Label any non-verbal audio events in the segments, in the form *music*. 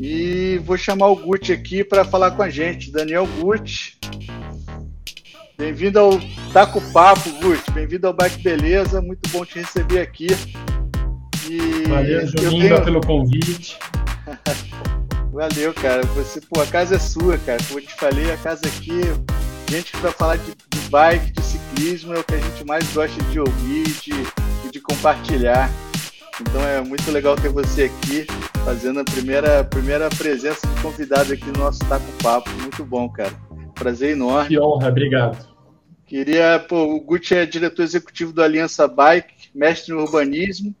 E vou chamar o Gucci aqui para falar com a gente. Daniel Gucci. Bem-vindo ao Taco Papo, Gucci. Bem-vindo ao Bike Beleza. Muito bom te receber aqui. E Valeu, Juninho, tenho... pelo convite. *laughs* Valeu, cara. Você, pô, a casa é sua, cara. Como eu te falei, a casa aqui, gente que vai falar de, de bike, de ciclismo, é o que a gente mais gosta de ouvir e de, de compartilhar. Então é muito legal ter você aqui fazendo a primeira, primeira presença de convidado aqui no nosso Taco Papo. Muito bom, cara. Prazer enorme. Que honra, obrigado. Queria, pô, o Gucci é diretor executivo do Aliança Bike, mestre em urbanismo.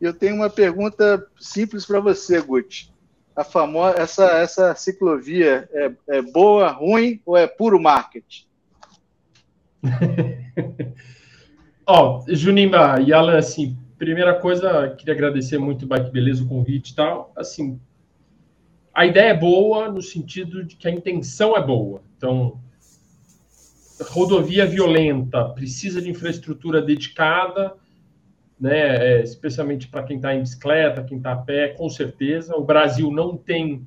E eu tenho uma pergunta simples para você, Gucci. A famosa, essa, essa ciclovia é, é boa, ruim ou é puro marketing? *laughs* Ó, oh, Junimba e Alan, assim, primeira coisa, queria agradecer muito Bike Beleza, o convite e tal. Assim, a ideia é boa no sentido de que a intenção é boa. Então, rodovia violenta precisa de infraestrutura dedicada, né? É, especialmente para quem está em bicicleta, quem está a pé, com certeza. O Brasil não tem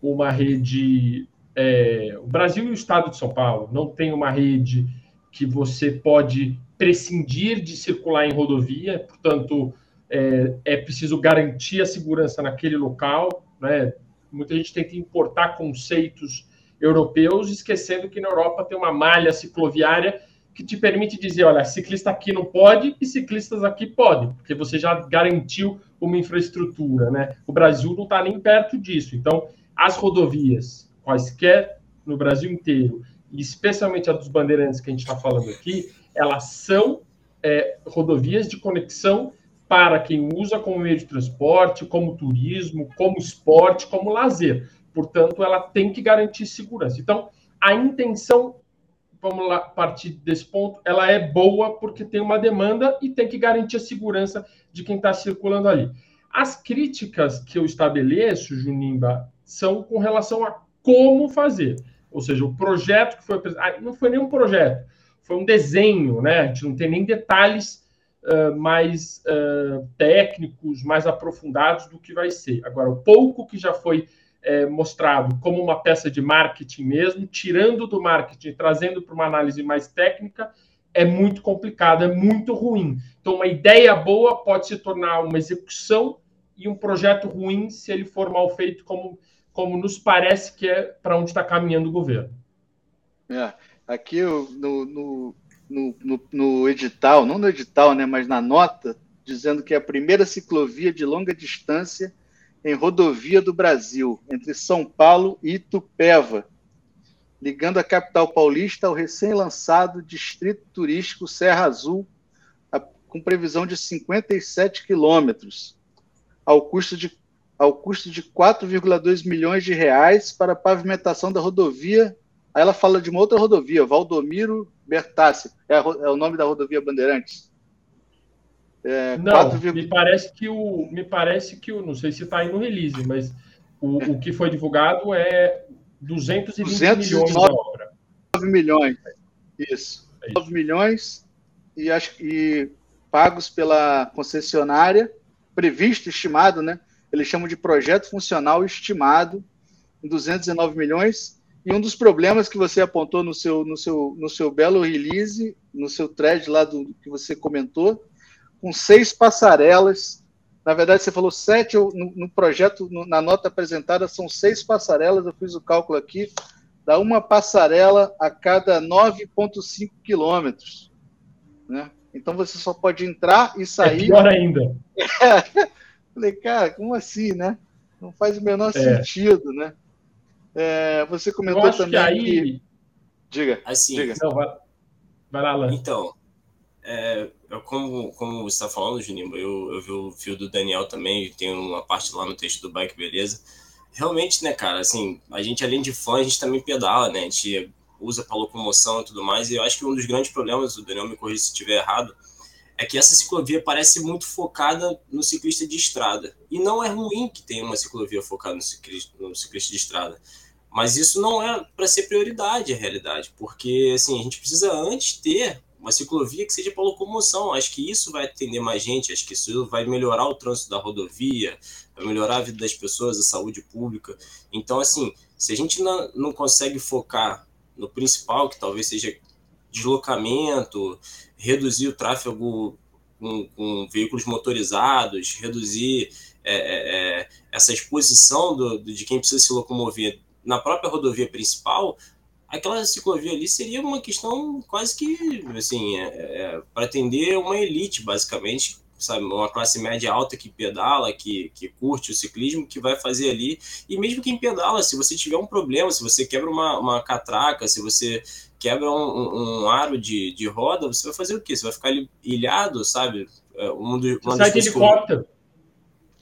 uma rede. É, o Brasil e o Estado de São Paulo não tem uma rede que você pode prescindir de circular em rodovia, portanto, é, é preciso garantir a segurança naquele local. Né? Muita gente tenta importar conceitos europeus, esquecendo que na Europa tem uma malha cicloviária que te permite dizer, olha, ciclista aqui não pode e ciclistas aqui podem, porque você já garantiu uma infraestrutura, né? O Brasil não está nem perto disso. Então, as rodovias, quaisquer no Brasil inteiro, e especialmente a dos bandeirantes que a gente está falando aqui, elas são é, rodovias de conexão para quem usa como meio de transporte, como turismo, como esporte, como lazer. Portanto, ela tem que garantir segurança. Então, a intenção, vamos lá partir desse ponto, ela é boa porque tem uma demanda e tem que garantir a segurança de quem está circulando ali. As críticas que eu estabeleço, Junimba, são com relação a como fazer. Ou seja, o projeto que foi apresentado, ah, não foi nem um projeto, foi um desenho, né? A gente não tem nem detalhes uh, mais uh, técnicos, mais aprofundados do que vai ser. Agora, o pouco que já foi é, mostrado como uma peça de marketing mesmo, tirando do marketing, trazendo para uma análise mais técnica, é muito complicado, é muito ruim. Então, uma ideia boa pode se tornar uma execução e um projeto ruim se ele for mal feito, como, como nos parece que é para onde está caminhando o governo. É aqui no, no, no, no, edital, não no edital, né, mas na nota, dizendo que é a primeira ciclovia de longa distância em rodovia do Brasil, entre São Paulo e Itupeva, ligando a capital paulista ao recém-lançado Distrito Turístico Serra Azul, a, com previsão de 57 quilômetros, ao custo de ao custo de 4,2 milhões de reais para a pavimentação da rodovia Aí ela fala de uma outra rodovia, Valdomiro Bertassi. É, é o nome da rodovia Bandeirantes. É, não, 4, me parece que o. Me parece que o. Não sei se está aí no release, mas o, o que foi divulgado é 220 milhões de obra. 9 milhões. Isso. É 9 milhões e, acho, e pagos pela concessionária, previsto, estimado, né? Eles chamam de projeto funcional estimado em 219 milhões e um dos problemas que você apontou no seu, no seu, no seu belo release, no seu thread lá do que você comentou, com seis passarelas. Na verdade, você falou sete, no, no projeto, no, na nota apresentada, são seis passarelas. Eu fiz o cálculo aqui, dá uma passarela a cada 9,5 quilômetros. Né? Então você só pode entrar e sair. É pior ainda. *laughs* É. Falei, cara, como assim, né? Não faz o menor é. sentido, né? É, você comentou também que aí... que... Diga. Assim, diga. Não, vai... vai lá, Alan. Então, é, como, como você está falando, Juninho, eu, eu vi o fio do Daniel também, tem uma parte lá no texto do Bike Beleza. Realmente, né, cara, assim, a gente além de fã, a gente também pedala, né? A gente usa para locomoção e tudo mais. E eu acho que um dos grandes problemas, o Daniel me corrija se estiver errado, é que essa ciclovia parece muito focada no ciclista de estrada. E não é ruim que tenha uma ciclovia focada no ciclista, no ciclista de estrada. Mas isso não é para ser prioridade, a realidade, porque assim, a gente precisa antes ter uma ciclovia que seja para locomoção. Acho que isso vai atender mais gente, acho que isso vai melhorar o trânsito da rodovia, vai melhorar a vida das pessoas, a saúde pública. Então, assim, se a gente não, não consegue focar no principal, que talvez seja deslocamento, reduzir o tráfego com, com veículos motorizados, reduzir é, é, é essa exposição do, de quem precisa se locomover na própria rodovia principal, aquela ciclovia ali seria uma questão quase que assim é, é, para atender uma elite basicamente sabe? Uma classe média alta que pedala que, que curte o ciclismo que vai fazer ali. E mesmo quem pedala se você tiver um problema se você quebra uma, uma catraca se você quebra um, um aro de, de roda você vai fazer o quê? Você vai ficar ali ilhado sabe? É, um do, uma sai de helicóptero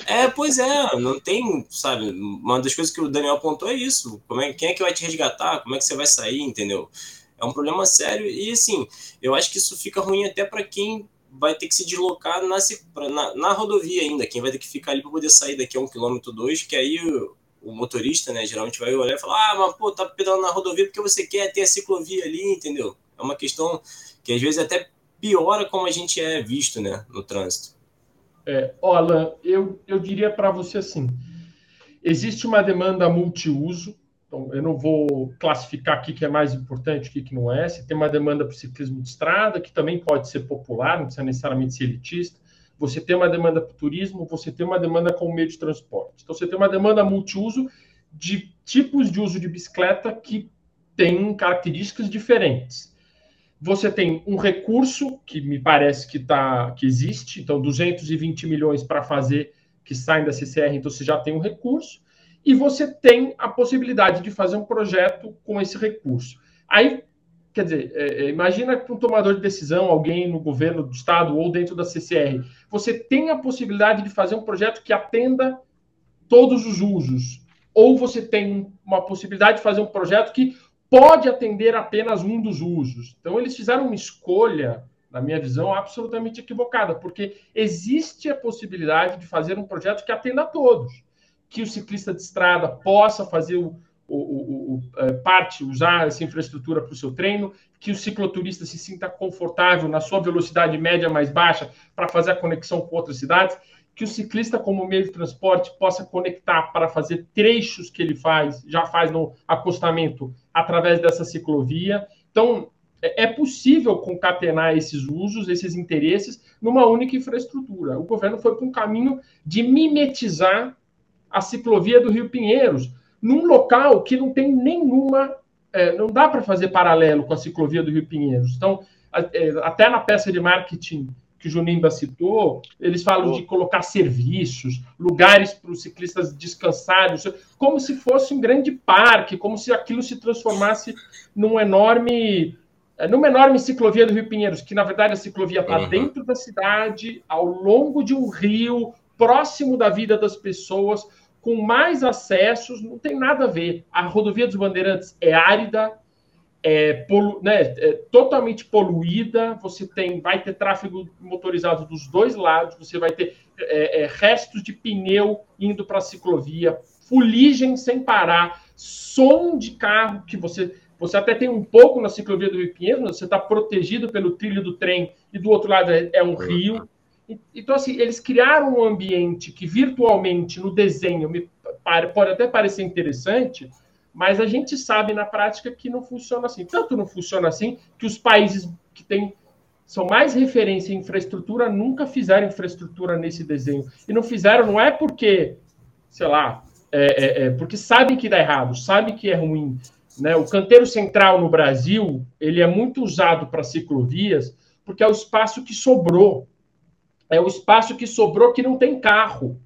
é, pois é, não tem, sabe? Uma das coisas que o Daniel apontou é isso. Como é, quem é que vai te resgatar? Como é que você vai sair, entendeu? É um problema sério e, assim, eu acho que isso fica ruim até para quem vai ter que se deslocar na, na, na, rodovia ainda, quem vai ter que ficar ali para poder sair daqui a um quilômetro, dois, que aí o, o, motorista, né, geralmente vai olhar e falar, ah, mas pô, tá pedalando na rodovia porque você quer ter a ciclovia ali, entendeu? É uma questão que às vezes até piora como a gente é visto, né, no trânsito. É, Alan, eu, eu diria para você assim: existe uma demanda multiuso, então eu não vou classificar aqui que é mais importante, o que, que não é. Você tem uma demanda para o ciclismo de estrada, que também pode ser popular, não precisa necessariamente ser elitista. Você tem uma demanda para o turismo, você tem uma demanda com o meio de transporte. Então você tem uma demanda multiuso de tipos de uso de bicicleta que têm características diferentes você tem um recurso que me parece que tá que existe, então 220 milhões para fazer que saem da CCR, então você já tem um recurso, e você tem a possibilidade de fazer um projeto com esse recurso. Aí, quer dizer, é, é imagina que um tomador de decisão, alguém no governo do estado ou dentro da CCR, você tem a possibilidade de fazer um projeto que atenda todos os usos, ou você tem uma possibilidade de fazer um projeto que pode atender apenas um dos usos. Então, eles fizeram uma escolha, na minha visão, absolutamente equivocada, porque existe a possibilidade de fazer um projeto que atenda a todos, que o ciclista de estrada possa fazer o, o, o, o é, parte, usar essa infraestrutura para o seu treino, que o cicloturista se sinta confortável na sua velocidade média mais baixa para fazer a conexão com outras cidades que o ciclista, como meio de transporte, possa conectar para fazer trechos que ele faz, já faz no acostamento, através dessa ciclovia. Então, é, é possível concatenar esses usos, esses interesses, numa única infraestrutura. O governo foi para um caminho de mimetizar a ciclovia do Rio Pinheiros, num local que não tem nenhuma. É, não dá para fazer paralelo com a ciclovia do Rio Pinheiros. Então, é, até na peça de marketing que o Junimba citou, eles falam de colocar serviços, lugares para os ciclistas descansarem, como se fosse um grande parque, como se aquilo se transformasse num enorme, eh, numa enorme ciclovia do Rio Pinheiros, que na verdade a ciclovia está uhum. dentro da cidade, ao longo de um rio, próximo da vida das pessoas, com mais acessos, não tem nada a ver. A rodovia dos Bandeirantes é árida, é, polu, né, é, totalmente poluída, você tem, vai ter tráfego motorizado dos dois lados, você vai ter é, é, restos de pneu indo para a ciclovia, fuligem sem parar, som de carro que você você até tem um pouco na ciclovia do Rio Pinheiro, você está protegido pelo trilho do trem e do outro lado é, é um rio. Então, assim, eles criaram um ambiente que virtualmente no desenho me, pode até parecer interessante, mas a gente sabe na prática que não funciona assim. Tanto não funciona assim que os países que têm são mais referência em infraestrutura nunca fizeram infraestrutura nesse desenho. E não fizeram, não é porque, sei lá, é, é, é porque sabem que dá errado, sabem que é ruim. Né? O canteiro central no Brasil ele é muito usado para ciclovias porque é o espaço que sobrou. É o espaço que sobrou que não tem carro.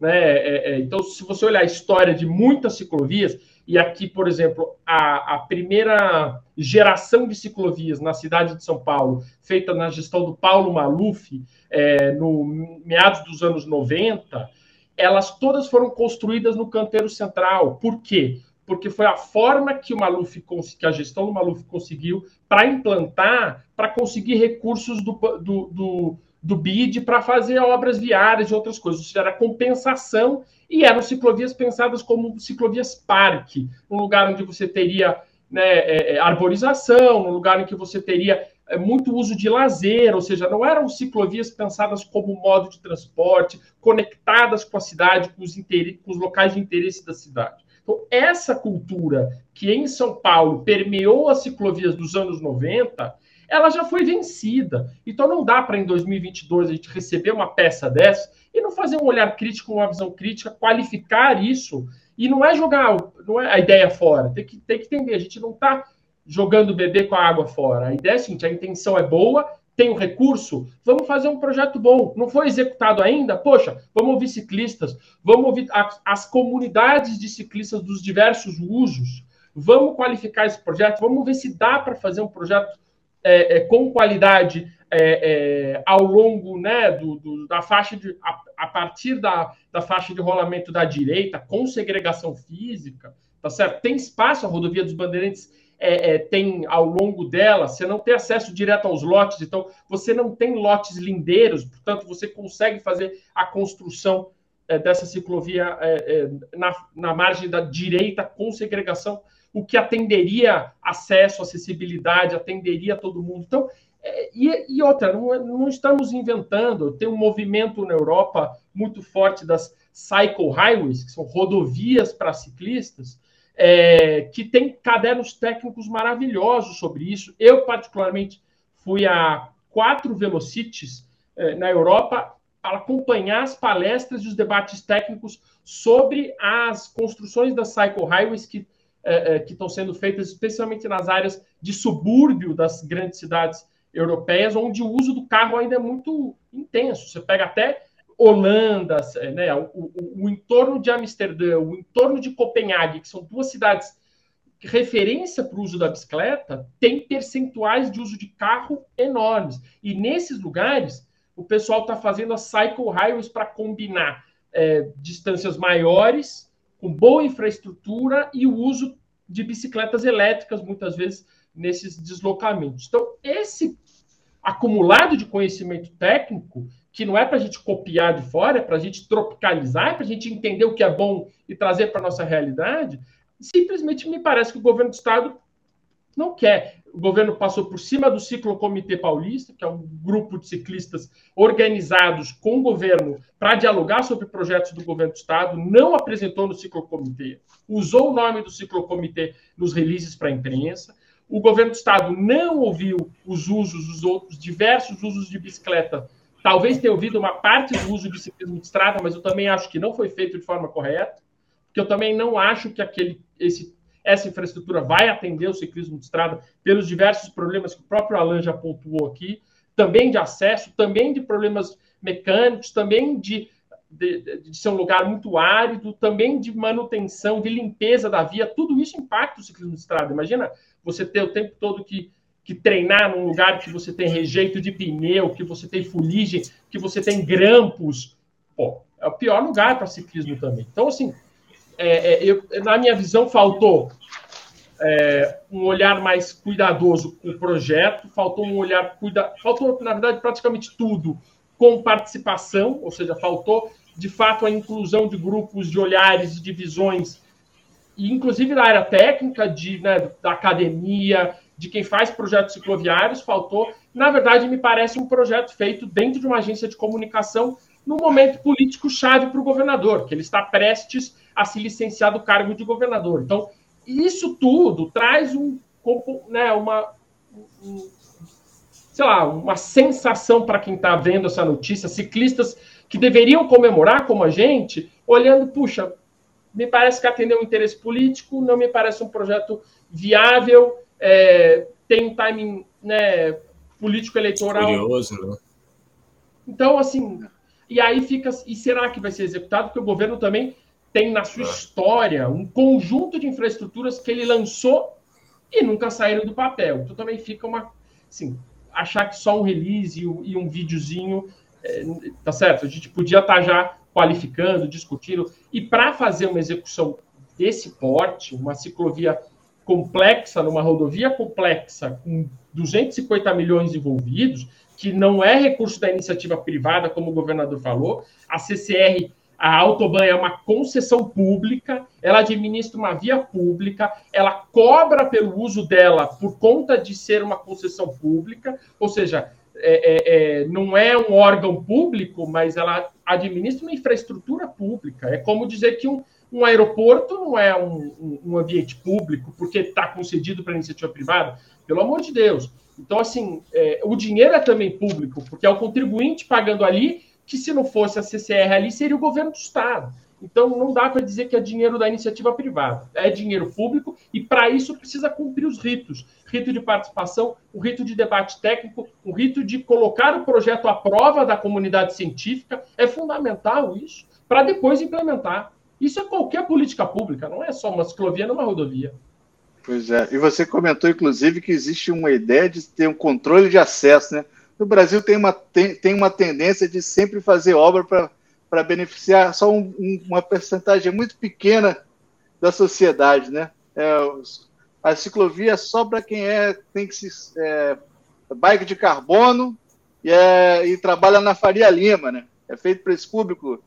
Né? É, é, então, se você olhar a história de muitas ciclovias, e aqui, por exemplo, a, a primeira geração de ciclovias na cidade de São Paulo, feita na gestão do Paulo Maluf, é, no meados dos anos 90, elas todas foram construídas no canteiro central. Por quê? Porque foi a forma que o Maluf, que a gestão do Maluf conseguiu para implantar, para conseguir recursos do, do, do do BID para fazer obras viárias e outras coisas. Isso era compensação e eram ciclovias pensadas como ciclovias parque, um lugar onde você teria né, é, é arborização, um lugar em que você teria é, muito uso de lazer, ou seja, não eram ciclovias pensadas como modo de transporte, conectadas com a cidade, com os, com os locais de interesse da cidade. Então, essa cultura que em São Paulo permeou as ciclovias dos anos 90, ela já foi vencida. Então, não dá para em 2022 a gente receber uma peça dessa e não fazer um olhar crítico, uma visão crítica, qualificar isso. E não é jogar não é a ideia fora. Tem que, tem que entender, a gente não está jogando o bebê com a água fora. A ideia é a seguinte: a intenção é boa, tem o um recurso, vamos fazer um projeto bom. Não foi executado ainda? Poxa, vamos ouvir ciclistas, vamos ouvir as, as comunidades de ciclistas dos diversos usos, vamos qualificar esse projeto, vamos ver se dá para fazer um projeto é, é, com qualidade é, é ao longo né, do, do, da faixa de. A, a, partir da, da faixa de rolamento da direita, com segregação física, tá certo? Tem espaço, a rodovia dos Bandeirantes é, é, tem ao longo dela, você não tem acesso direto aos lotes, então você não tem lotes lindeiros, portanto, você consegue fazer a construção é, dessa ciclovia é, é, na, na margem da direita com segregação, o que atenderia acesso, acessibilidade, atenderia todo mundo. Então, é, e, e, outra, não, não, estamos inventando, tem um movimento na Europa muito forte das cycle highways, que são rodovias para ciclistas, é, que tem cadernos técnicos maravilhosos sobre isso. Eu, particularmente, fui a quatro Velocities é, na Europa para acompanhar as palestras e os debates técnicos sobre as construções das cycle highways que, é, é que estão sendo feitas, especialmente nas áreas de subúrbio das grandes cidades europeias, onde o uso do carro ainda é muito intenso. Você pega até Holanda, né, o, o, o, entorno de Amsterdã, o entorno de Copenhague, que são duas cidades referência para o uso da bicicleta, tem percentuais de uso de carro enormes. E nesses lugares, o pessoal está fazendo as cycle highways para combinar é, distâncias maiores, com boa infraestrutura e o uso de bicicletas elétricas, muitas vezes, nesses deslocamentos. Então, esse acumulado de conhecimento técnico que não é para a gente copiar de fora, é para a gente tropicalizar, é para a gente entender o que é bom e trazer para a nossa realidade, simplesmente me parece que o governo do Estado não quer. O governo passou por cima do Ciclo Comitê Paulista, que é um grupo de ciclistas organizados com o governo para dialogar sobre projetos do governo do Estado, não apresentou no Ciclo Comitê, usou o nome do Ciclo Comitê nos releases para a imprensa. O governo do Estado não ouviu os usos, os outros diversos usos de bicicleta Talvez tenha ouvido uma parte do uso de ciclismo de estrada, mas eu também acho que não foi feito de forma correta, porque eu também não acho que aquele, esse, essa infraestrutura vai atender o ciclismo de estrada pelos diversos problemas que o próprio Alan já pontuou aqui, também de acesso, também de problemas mecânicos, também de, de, de ser um lugar muito árido, também de manutenção, de limpeza da via, tudo isso impacta o ciclismo de estrada. Imagina você ter o tempo todo que que treinar num lugar que você tem rejeito de pneu, que você tem fuligem, que você tem grampos. Pô, é o pior lugar para ciclismo também. Então, assim, é, é, eu, na minha visão, faltou é, um olhar mais cuidadoso com o projeto, faltou um olhar cuida, faltou, na verdade, praticamente tudo com participação, ou seja, faltou de fato a inclusão de grupos de olhares de visões, inclusive na área técnica, de, né, da academia, de quem faz projetos cicloviários, faltou. Na verdade, me parece um projeto feito dentro de uma agência de comunicação no momento político chave para o governador, que ele está prestes a se licenciar do cargo de governador. Então, isso tudo traz um, né, uma, um, sei lá, uma sensação para quem está vendo essa notícia, ciclistas que deveriam comemorar como a gente, olhando, puxa, me parece que atendeu um interesse político, não me parece um projeto viável, é, tem um timing né, político-eleitoral. Curioso, né? Então, assim, e aí fica. E será que vai ser executado? Porque o governo também tem na sua história um conjunto de infraestruturas que ele lançou e nunca saíram do papel. Então também fica uma. Assim, achar que só um release e um videozinho. É, tá certo? A gente podia estar tá já qualificando, discutindo. E para fazer uma execução desse porte, uma ciclovia complexa, numa rodovia complexa, com 250 milhões envolvidos, que não é recurso da iniciativa privada, como o governador falou, a CCR A Autobahn é uma concessão pública, ela administra uma via pública, ela cobra pelo uso dela por conta de ser uma concessão pública, ou seja, é, é, é, não é um órgão público, mas ela administra uma infraestrutura pública. É como dizer que um, um aeroporto não é um, um, um ambiente público porque está concedido para iniciativa privada. Pelo amor de Deus. Então, assim, é, o dinheiro é também público, porque é o contribuinte pagando ali, que se não fosse a CCR ali, seria o governo do Estado. Então, não dá para dizer que é dinheiro da iniciativa privada. É dinheiro público e, para isso, precisa cumprir os ritos. Rito de participação, o rito de debate técnico, o rito de colocar o projeto à prova da comunidade científica. É fundamental isso, para depois implementar. Isso é qualquer política pública, não é só uma ciclovia numa rodovia. Pois é. E você comentou, inclusive, que existe uma ideia de ter um controle de acesso, né? No Brasil tem uma, tem, tem uma tendência de sempre fazer obra para beneficiar só um, um, uma percentagem muito pequena da sociedade, né? É, a ciclovia é só para quem é tem que se é, bike de carbono e, é, e trabalha na Faria Lima, né? É feito para esse público.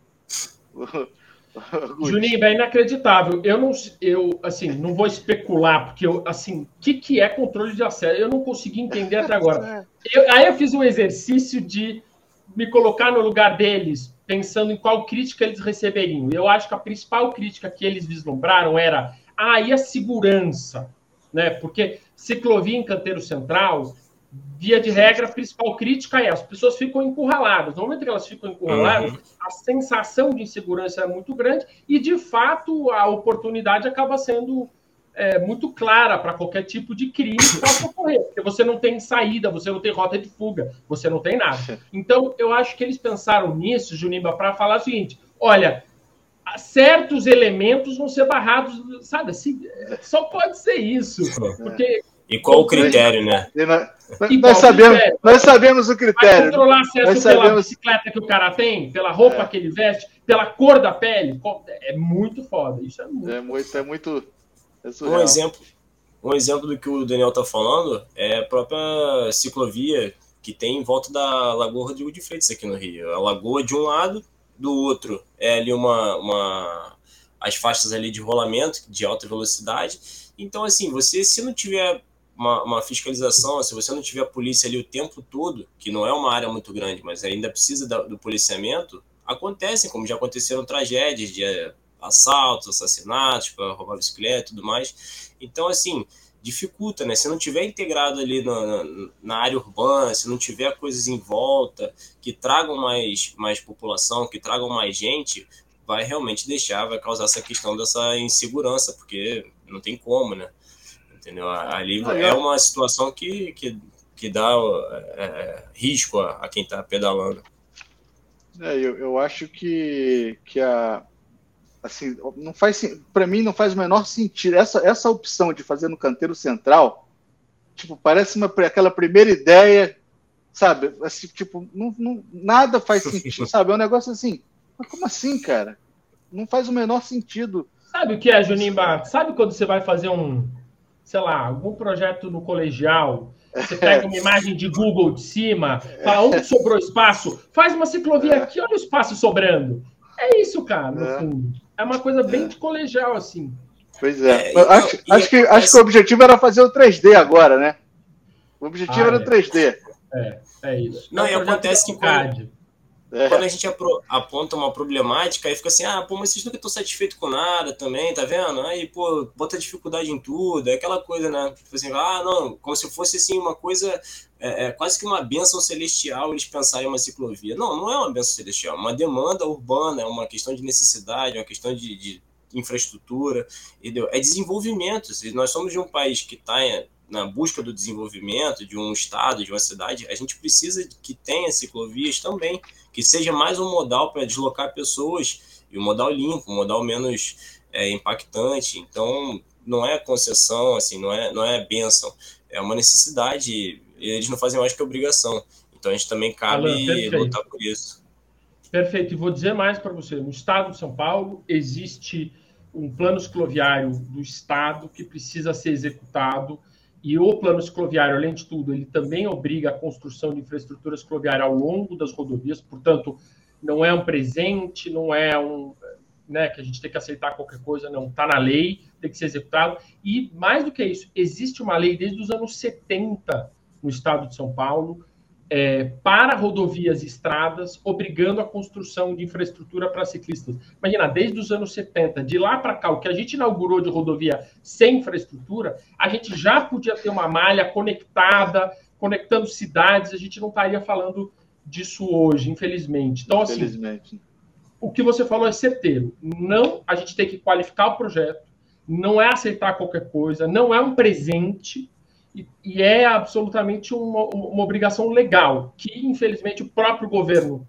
*laughs* Juninho, é inacreditável. Eu não, eu assim, não vou especular porque eu, assim, o que, que é controle de acesso? Eu não consegui entender até agora. *laughs* Eu, aí eu fiz um exercício de me colocar no lugar deles, pensando em qual crítica eles receberiam. Eu acho que a principal crítica que eles vislumbraram era ah, e a segurança, né? Porque ciclovia em canteiro central, via de regra, a principal crítica é as pessoas ficam encurraladas. No momento que elas ficam encurraladas, uhum. a sensação de insegurança é muito grande e, de fato, a oportunidade acaba sendo é, muito clara para qualquer tipo de crime que possa ocorrer, porque você não tem saída, você não tem rota de fuga, você não tem nada. Então, eu acho que eles pensaram nisso, Junimba, para falar o seguinte: olha, certos elementos vão ser barrados, sabe? Assim, só pode ser isso, porque e qual o critério, né? Nós, nós, sabemos, nós sabemos o critério. Vai controlar acesso nós pela sabemos... bicicleta que o cara tem, pela roupa é. que ele veste, pela cor da pele. É muito foda. Isso é muito. É muito, é muito é um exemplo, um exemplo do que o Daniel está falando é a própria ciclovia que tem em volta da Lagoa Rodrigo de Freitas aqui no Rio. A lagoa de um lado, do outro é ali uma, uma as faixas ali de rolamento de alta velocidade. Então, assim, você se não tiver uma, uma, fiscalização, se você não tiver a polícia ali o tempo todo, que não é uma área muito grande, mas ainda precisa da, do policiamento, acontecem, como já aconteceram tragédias de assaltos, assassinatos, para roubar bicicleta e tudo mais. Então, assim, dificulta, né? Se não tiver integrado ali na, na, na, área urbana, se não tiver coisas em volta que tragam mais, mais população, que tragam mais gente, vai realmente deixar, vai causar essa questão dessa insegurança, porque não tem como, né? Entendeu? Ali é uma situação que, que, que dá é, é, risco a, a quem está pedalando. É, eu, eu acho que, que a, assim, não faz para mim não faz o menor sentido essa essa opção de fazer no canteiro central, tipo, parece uma aquela primeira ideia, sabe? Assim, tipo, não, não nada faz sentido, *laughs* sabe? É um negócio assim, mas como assim, cara? Não faz o menor sentido. Sabe o que é, Junimba? Sabe quando você vai fazer um, sei lá, algum projeto no colegial, você pega uma *laughs* imagem de Google de cima, fala onde sobrou espaço, faz uma ciclovia aqui, olha o espaço sobrando. É isso, cara, no é. fundo. É uma coisa bem de colegial, assim. Pois é. é então, acho, acho, que, acho que o objetivo era fazer o 3D agora, né? O objetivo ah, era o é. 3D. É, é isso. Não, é e acontece que quando, é. quando a gente aponta uma problemática, aí fica assim, ah, pô, mas vocês nunca estão satisfeitos com nada também, tá vendo? Aí, pô, bota dificuldade em tudo, é aquela coisa, né? Tipo assim, ah, não, como se fosse assim uma coisa é, é, quase que uma benção celestial eles pensarem uma ciclovia. Não, não é uma benção celestial, é uma demanda urbana, é uma questão de necessidade, é uma questão de, de infraestrutura, entendeu? É desenvolvimento. Se nós somos de um país que está na busca do desenvolvimento, de um estado, de uma cidade, a gente precisa que tenha ciclovias também, que seja mais um modal para deslocar pessoas, e um modal limpo, um modal menos é, impactante. Então, não é concessão, assim, não é, não é benção, é uma necessidade eles não fazem mais que obrigação. Então a gente também cabe Alan, lutar por isso. Perfeito. E vou dizer mais para você: no estado de São Paulo existe um plano cicloviário do estado que precisa ser executado. E o plano cicloviário, além de tudo, ele também obriga a construção de infraestrutura cicloviária ao longo das rodovias. Portanto, não é um presente, não é um. Né, que a gente tem que aceitar qualquer coisa, não. Está na lei, tem que ser executado. E, mais do que isso, existe uma lei desde os anos 70 no estado de São Paulo é, para rodovias e estradas, obrigando a construção de infraestrutura para ciclistas. Imagina, desde os anos 70, de lá para cá, o que a gente inaugurou de rodovia sem infraestrutura, a gente já podia ter uma malha conectada, conectando cidades, a gente não estaria falando disso hoje, infelizmente. Então, assim, infelizmente. o que você falou é certeiro. Não, a gente tem que qualificar o projeto, não é aceitar qualquer coisa, não é um presente, e, é absolutamente uma, uma obrigação legal, que infelizmente o próprio governo,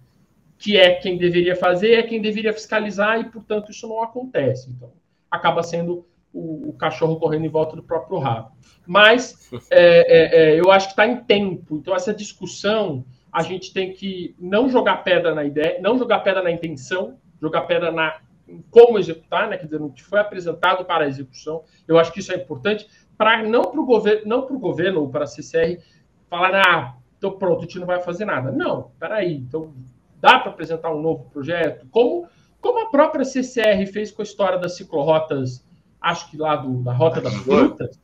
que é quem deveria fazer, é quem deveria fiscalizar, e portanto isso não acontece. Então, acaba sendo o, o cachorro correndo em volta do próprio rabo. Mas é, é, é, eu acho que está em tempo. Então, essa discussão a gente tem que não jogar pedra na ideia, não jogar pedra na intenção, jogar pedra na como executar, né? Quer dizer, que foi apresentado para a execução. Eu acho que isso é importante para não para o governo, não para o governo ou para a CCR falar, ah, então pronto, a gente não vai fazer nada. Não, peraí, então dá para apresentar um novo projeto, como, como a própria CCR fez com a história das ciclorotas, acho que lá do, da Rota das Frutas,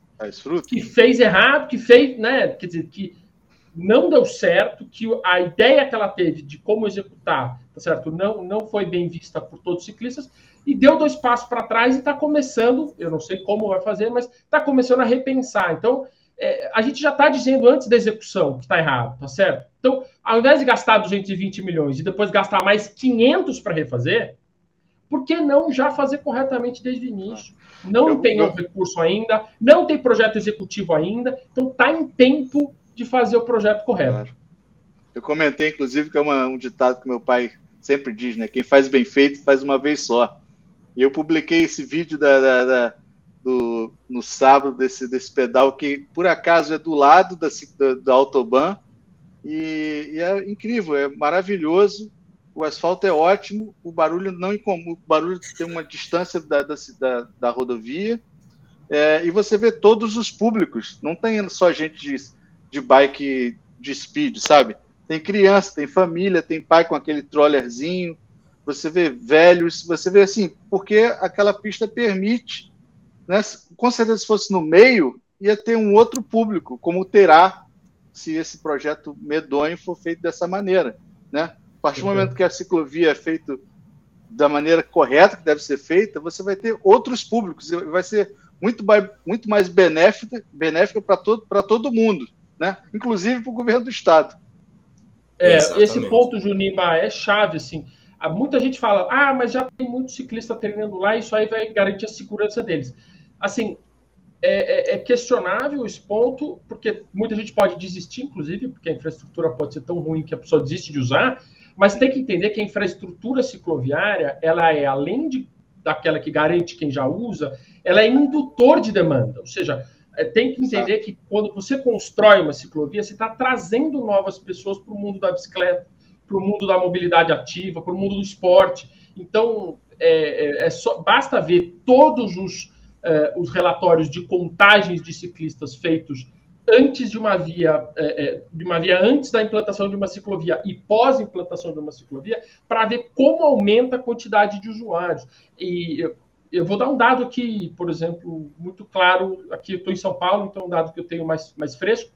que fez errado, que fez, né, quer dizer, que não deu certo, que a ideia que ela teve de como executar, tá certo? Não, não foi bem vista por todos os ciclistas e deu dois passos para trás e está começando, eu não sei como vai fazer, mas está começando a repensar. Então, é, a gente já está dizendo antes da execução que está errado, tá certo? Então, ao invés de gastar 220 milhões e depois gastar mais 500 para refazer, por que não já fazer corretamente desde o início? Não eu, tem eu... recurso ainda, não tem projeto executivo ainda, então está em tempo de fazer o projeto correto. Claro. Eu comentei, inclusive, que é uma, um ditado que meu pai sempre diz, né? Quem faz bem feito faz uma vez só. E eu publiquei esse vídeo da, da, da do, no sábado desse, desse pedal, que por acaso é do lado da, da, da Autobahn, e, e, é incrível, é maravilhoso. O asfalto é ótimo, o barulho não incomum, o barulho tem uma distância da, da, da, da rodovia, é, e você vê todos os públicos, não tem só gente de de bike de speed, sabe? Tem criança, tem família, tem pai com aquele trollerzinho, você vê velhos, você vê assim, porque aquela pista permite, né? Com certeza, se fosse no meio, ia ter um outro público, como terá se esse projeto medonho for feito dessa maneira, né? A partir do uhum. momento que a ciclovia é feita da maneira correta que deve ser feita, você vai ter outros públicos, vai ser muito mais, muito mais benéfica, benéfica para todo, todo mundo né? inclusive para o governo do Estado. É, esse ponto, Junima, é chave. Assim. Ah, muita gente fala, ah, mas já tem muito ciclista treinando lá, isso aí vai garantir a segurança deles. Assim, é, é, é, questionável esse ponto, porque muita gente pode desistir, inclusive, porque a infraestrutura pode ser tão ruim que a pessoa desiste de usar, mas tem que entender que a infraestrutura cicloviária, ela é, além de, daquela que garante quem já usa, ela é indutor de demanda, ou seja, é, tem que entender que quando você constrói uma ciclovia, você está trazendo novas pessoas para o mundo da bicicleta, para o mundo da mobilidade ativa, para o mundo do esporte. Então, é, é, é só, basta ver todos os, é, os relatórios de contagens de ciclistas feitos antes de uma via, é, é, de uma via antes da implantação de uma ciclovia e pós implantação de uma ciclovia, para ver como aumenta a quantidade de usuários. E eu vou dar um dado aqui, por exemplo, muito claro. Aqui eu estou em São Paulo, então é um dado que eu tenho mais, mais fresco.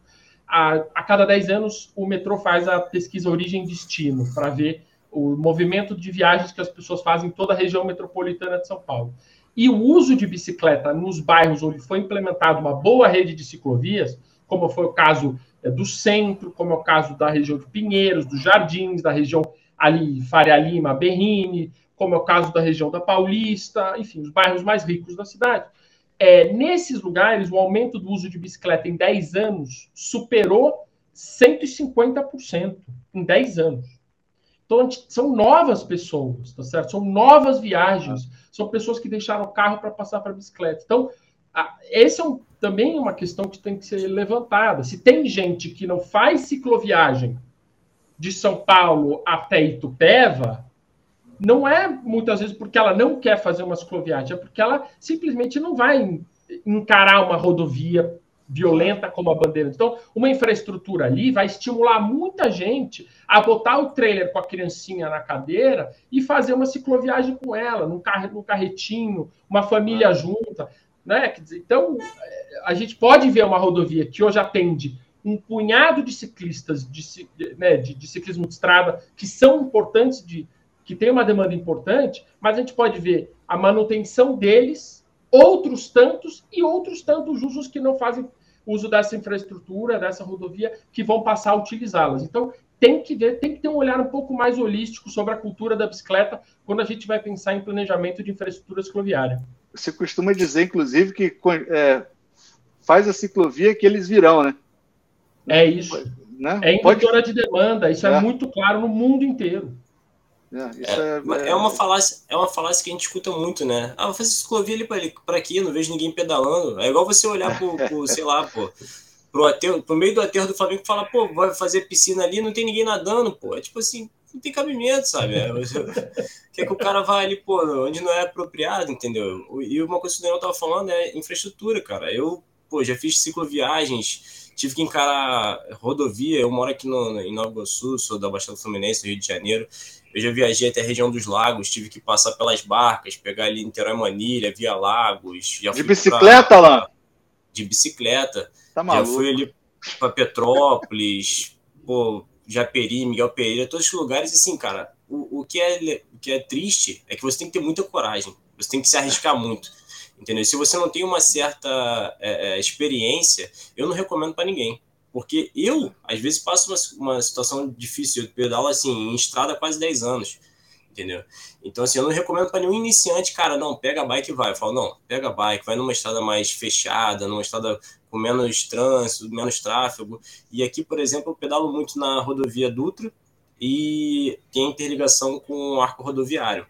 A, a cada 10 anos, o metrô faz a pesquisa origem-destino para ver o movimento de viagens que as pessoas fazem em toda a região metropolitana de São Paulo. E o uso de bicicleta nos bairros onde foi implementada uma boa rede de ciclovias, como foi o caso é, do centro, como é o caso da região de Pinheiros, dos Jardins, da região ali Faria Lima, Berrine, como é o caso da região da Paulista, enfim, os bairros mais ricos da cidade. É, nesses lugares, o aumento do uso de bicicleta em 10 anos superou 150% em 10 anos. Então, são novas pessoas, tá certo? São novas viagens, são pessoas que deixaram o carro para passar para a bicicleta. Então, essa é um, também uma questão que tem que ser levantada. Se tem gente que não faz cicloviagem de São Paulo até Itupeva, não é muitas vezes porque ela não quer fazer uma cicloviagem, é porque ela simplesmente não vai encarar uma rodovia violenta como a bandeira. Então, uma infraestrutura ali vai estimular muita gente a botar o trailer com a criancinha na cadeira e fazer uma cicloviagem com ela, num, carre, num carretinho, uma família junta. Né? Então, a gente pode ver uma rodovia que hoje atende um punhado de ciclistas de, né, de, de ciclismo de estrada que são importantes, de, que tem uma demanda importante, mas a gente pode ver a manutenção deles outros tantos e outros tantos usos que não fazem uso dessa infraestrutura, dessa rodovia, que vão passar a utilizá-las. Então, tem que ver, tem que ter um olhar um pouco mais holístico sobre a cultura da bicicleta quando a gente vai pensar em planejamento de infraestrutura cicloviária. Você costuma dizer, inclusive, que é, faz a ciclovia que eles virão, né? É isso. Né? É indutora Pode... de demanda, isso é. é muito claro no mundo inteiro. É, é, é, uma falácia, é uma falácia que a gente escuta muito, né? Ah, vou fazer ciclovia ali para aqui, não vejo ninguém pedalando. É igual você olhar pro, pro *laughs* sei lá, pô, pro, aterro, pro meio do aterro do Flamengo e falar, pô, vai fazer piscina ali, não tem ninguém nadando, pô. É tipo assim, não tem cabimento, sabe? É, *laughs* quer que o cara vá ali, pô, onde não é apropriado, entendeu? E uma coisa que o Daniel tava falando é infraestrutura, cara. Eu, pô, já fiz cicloviagens, tive que encarar rodovia. Eu moro aqui no, em Nova Iguaçu, sou da Baixada Fluminense, Rio de Janeiro. Eu já viajei até a região dos lagos, tive que passar pelas barcas, pegar ali Niterói Manilha, via Lagos. de bicicleta pra... lá? De bicicleta. Tá já fui ali para Petrópolis, pô, Japeri, Miguel Pereira, todos esses lugares. assim, cara, o, o, que é, o que é triste é que você tem que ter muita coragem. Você tem que se arriscar muito. Entendeu? Se você não tem uma certa é, é experiência, eu não recomendo para ninguém. Porque eu, às vezes, passo uma, uma situação difícil. Eu pedalo, assim, em estrada há quase 10 anos. Entendeu? Então, assim, eu não recomendo para nenhum iniciante, cara, não, pega a bike e vai. Eu falo, não, pega a bike, vai numa estrada mais fechada, numa estrada com menos trânsito, menos tráfego. E aqui, por exemplo, eu pedalo muito na rodovia Dutra e tem interligação com o arco rodoviário.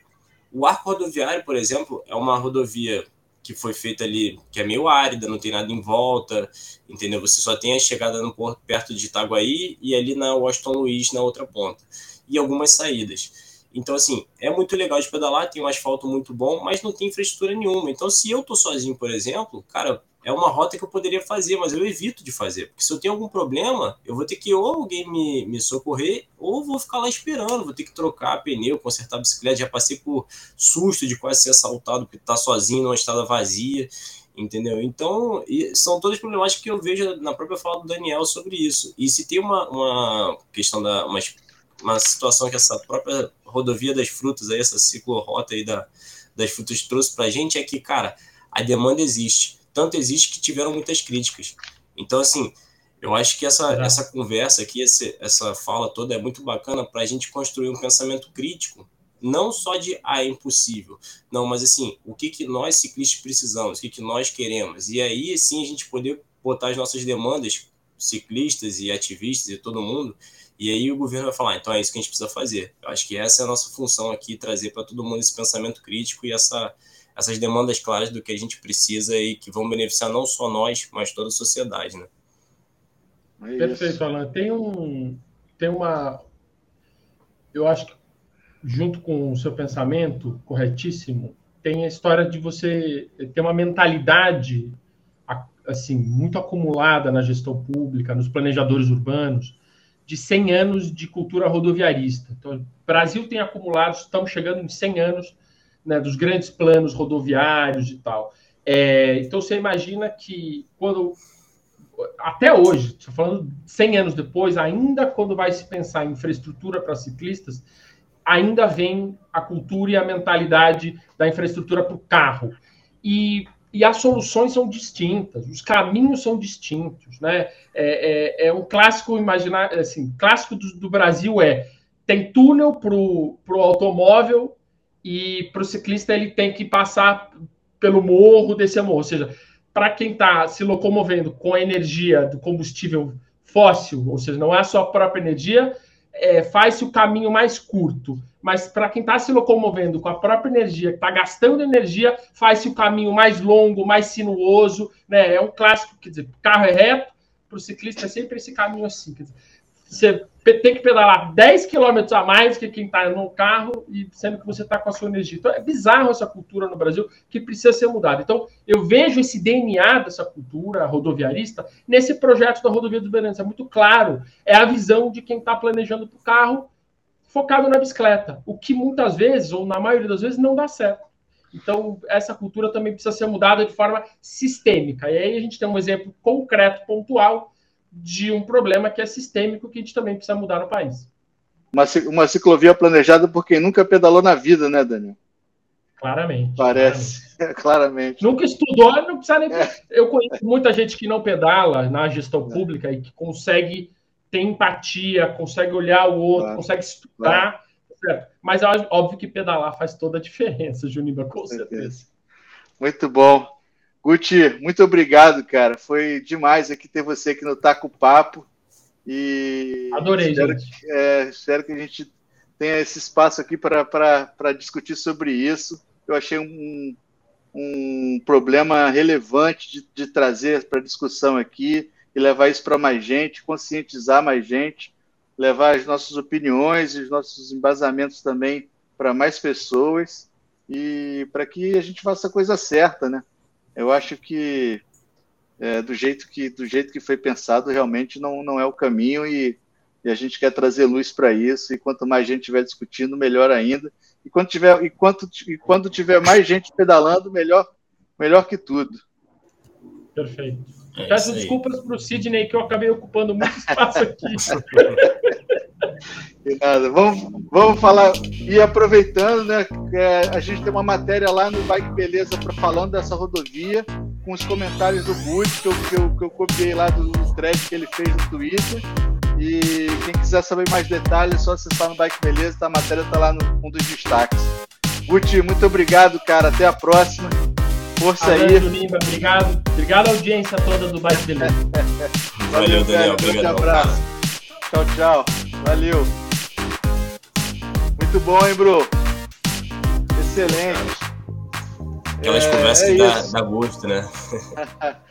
O arco rodoviário, por exemplo, é uma rodovia que foi feita ali, que é meio árida, não tem nada em volta, entendeu? Você só tem a chegada no porto perto de Itaguaí e ali na Washington Luiz, na outra ponta. E algumas saídas. Então, assim, é muito legal de pedalar, tem um asfalto muito bom, mas não tem infraestrutura nenhuma. Então, se eu tô sozinho, por exemplo, cara, é uma rota que eu poderia fazer, mas eu evito de fazer. Porque se eu tenho algum problema, eu vou ter que ou alguém me, me socorrer, ou vou ficar lá esperando, vou ter que trocar pneu, consertar a bicicleta. Já passei por susto de quase ser assaltado porque tá sozinho numa estrada vazia, entendeu? Então, são todas problemáticas que eu vejo na própria fala do Daniel sobre isso. E se tem uma, uma questão da. Uma, uma situação que essa própria rodovia das frutas, aí, essa ciclorrota aí da, das frutas trouxe pra gente, é que, cara, a demanda existe tanto existe que tiveram muitas críticas. Então, assim, eu acho que essa, é. essa conversa aqui, essa, essa fala toda é muito bacana para a gente construir um pensamento crítico, não só de ah, é impossível, não, mas assim, o que, que nós ciclistas precisamos, o que, que nós queremos, e aí sim a gente poder botar as nossas demandas, ciclistas e ativistas e todo mundo, e aí o governo vai falar, ah, então é isso que a gente precisa fazer. Eu acho que essa é a nossa função aqui, trazer para todo mundo esse pensamento crítico e essa essas demandas claras do que a gente precisa e que vão beneficiar não só nós, mas toda a sociedade, né? É Perfeito, Alan. Tem um, tem uma, eu acho que junto com o seu pensamento corretíssimo, tem a história de você ter uma mentalidade assim muito acumulada na gestão pública, nos planejadores urbanos, de 100 anos de cultura rodoviarista. Então, o Brasil tem acumulado, estamos chegando em 100 anos né, dos grandes planos rodoviários e tal. É, então você imagina que quando até hoje, estou falando 100 anos depois, ainda quando vai se pensar em infraestrutura para ciclistas, ainda vem a cultura e a mentalidade da infraestrutura para o carro. E, e as soluções são distintas, os caminhos são distintos. Né? É, é, é um clássico imaginar, assim, clássico do, do Brasil é tem túnel para o automóvel e para o ciclista ele tem que passar pelo morro, descer morro. Ou seja, para quem está se locomovendo com a energia do combustível fóssil, ou seja, não é a sua própria energia, é, faz-se o caminho mais curto. Mas para quem está se locomovendo com a própria energia, está gastando energia, faz-se o caminho mais longo, mais sinuoso. Né? É um clássico, quer dizer, carro é reto, para o ciclista é sempre esse caminho assim. Quer dizer, você tem que pedalar 10 quilômetros a mais que quem está no carro, e sendo que você está com a sua energia. Então é bizarro essa cultura no Brasil que precisa ser mudada. Então eu vejo esse DNA dessa cultura rodoviarista nesse projeto da Rodovia dos Bandeirantes. É muito claro. É a visão de quem está planejando para o carro focado na bicicleta. O que muitas vezes, ou na maioria das vezes, não dá certo. Então, essa cultura também precisa ser mudada de forma sistêmica. E aí a gente tem um exemplo concreto, pontual, de um problema que é sistêmico que a gente também precisa mudar no país. Uma, uma ciclovia planejada por quem nunca pedalou na vida, né, Daniel? Claramente. Parece, claramente. *laughs* claramente. Nunca estudou, não precisa nem. É. *laughs* Eu conheço muita gente que não pedala na gestão pública e que consegue ter empatia, consegue olhar o outro, claro. consegue estudar. Claro. Mas é óbvio que pedalar faz toda a diferença, Junimba, com, certeza. Muito bom. Guti, muito obrigado, cara. Foi demais aqui ter você aqui no Taco Papo. E Adorei, espero, gente. Que, é, espero que a gente tenha esse espaço aqui para discutir sobre isso. Eu achei um, um problema relevante de, de trazer para discussão aqui e levar isso para mais gente, conscientizar mais gente, levar as nossas opiniões e os nossos embasamentos também para mais pessoas e para que a gente faça a coisa certa, né? Eu acho que é, do jeito que do jeito que foi pensado realmente não, não é o caminho e, e a gente quer trazer luz para isso. E quanto mais gente estiver discutindo melhor ainda. E quando tiver e, quanto, e quando tiver mais gente pedalando melhor melhor que tudo. Perfeito. É peço desculpas para o Sidney que eu acabei ocupando muito *laughs* espaço aqui *laughs* E nada. Vamos, vamos falar. E aproveitando, né? É, a gente tem uma matéria lá no Bike Beleza para falando dessa rodovia, com os comentários do Bud, que eu, que, eu, que eu copiei lá do, do thread que ele fez no Twitter. E quem quiser saber mais detalhes, é só acessar no Bike Beleza, tá? a matéria está lá no um dos destaques. Guti, muito obrigado, cara. Até a próxima. Força aí. obrigado. Obrigado à audiência toda do Bike Beleza. *laughs* Valeu, Daniel. Obrigado. Um abraço. Tchau, tchau. Valeu. Muito bom, hein, Bro? Excelente. Aquelas é, conversas é que dá, dá gosto, né? *laughs*